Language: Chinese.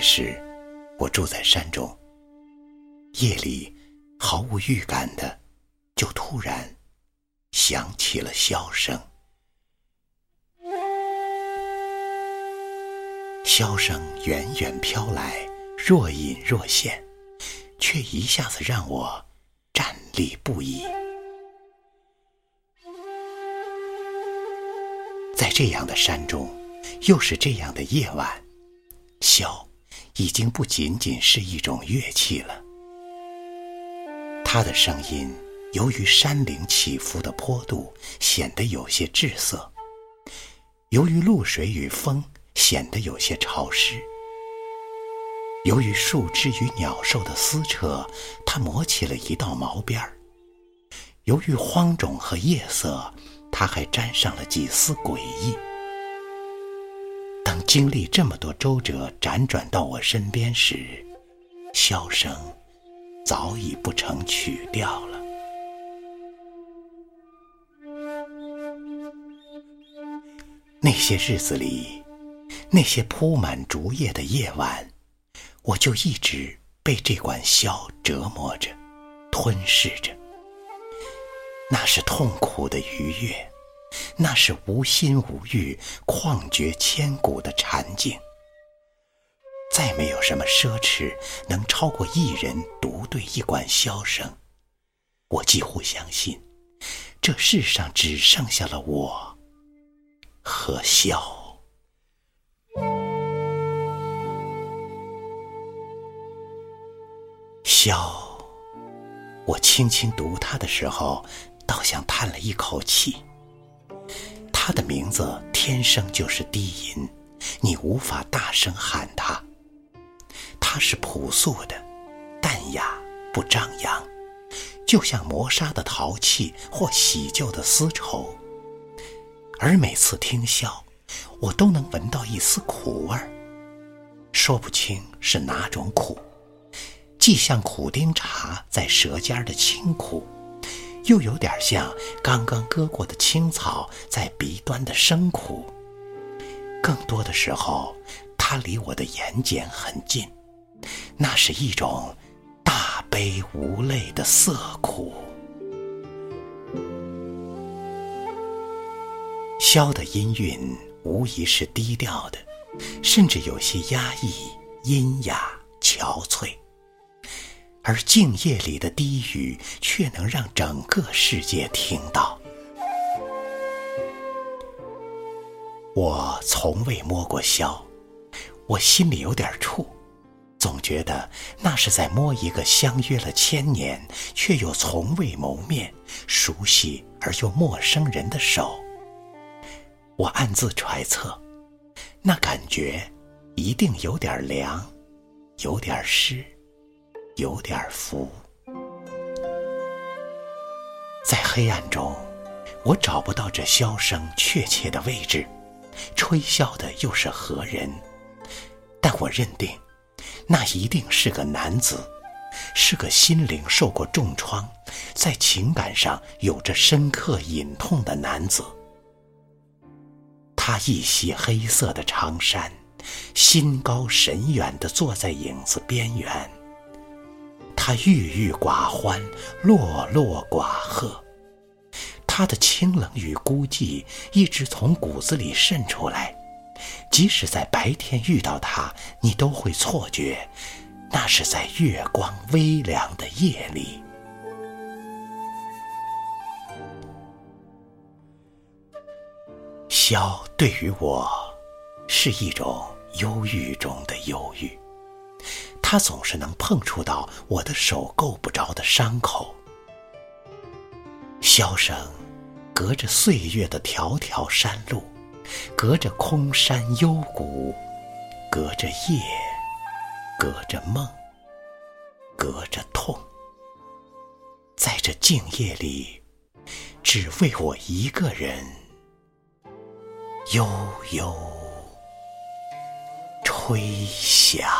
那时，我住在山中，夜里毫无预感的，就突然响起了箫声。箫声远远飘来，若隐若现，却一下子让我站立不已。在这样的山中，又是这样的夜晚，箫已经不仅仅是一种乐器了。它的声音由于山岭起伏的坡度，显得有些滞涩；由于露水与风，显得有些潮湿；由于树枝与鸟兽的撕扯，它磨起了一道毛边儿；由于荒冢和夜色。他还沾上了几丝诡异。经历这么多周折，辗转到我身边时，箫声早已不成曲调了。那些日子里，那些铺满竹叶的夜晚，我就一直被这管箫折磨着，吞噬着。那是痛苦的愉悦，那是无心无欲、旷绝千古的禅境。再没有什么奢侈能超过一人独对一管箫声。我几乎相信，这世上只剩下了我和箫。箫，我轻轻读它的时候。倒像叹了一口气。他的名字天生就是低吟，你无法大声喊他。他是朴素的，淡雅不张扬，就像磨砂的陶器或洗旧的丝绸。而每次听箫，我都能闻到一丝苦味儿，说不清是哪种苦，既像苦丁茶在舌尖的清苦。又有点像刚刚割过的青草在鼻端的生苦。更多的时候，它离我的眼睑很近，那是一种大悲无泪的涩苦。箫的音韵无疑是低调的，甚至有些压抑、阴哑、憔悴。而静夜里的低语，却能让整个世界听到。我从未摸过箫，我心里有点怵，总觉得那是在摸一个相约了千年却又从未谋面、熟悉而又陌生人的手。我暗自揣测，那感觉一定有点凉，有点湿。有点浮，在黑暗中，我找不到这箫声确切的位置，吹箫的又是何人？但我认定，那一定是个男子，是个心灵受过重创，在情感上有着深刻隐痛的男子。他一袭黑色的长衫，心高神远地坐在影子边缘。他郁郁寡欢，落落寡贺。他的清冷与孤寂一直从骨子里渗出来，即使在白天遇到他，你都会错觉，那是在月光微凉的夜里。箫对于我，是一种忧郁中的忧郁。他总是能碰触到我的手够不着的伤口。箫声，隔着岁月的条条山路，隔着空山幽谷，隔着夜，隔着梦，隔着痛，在这静夜里，只为我一个人，悠悠吹响。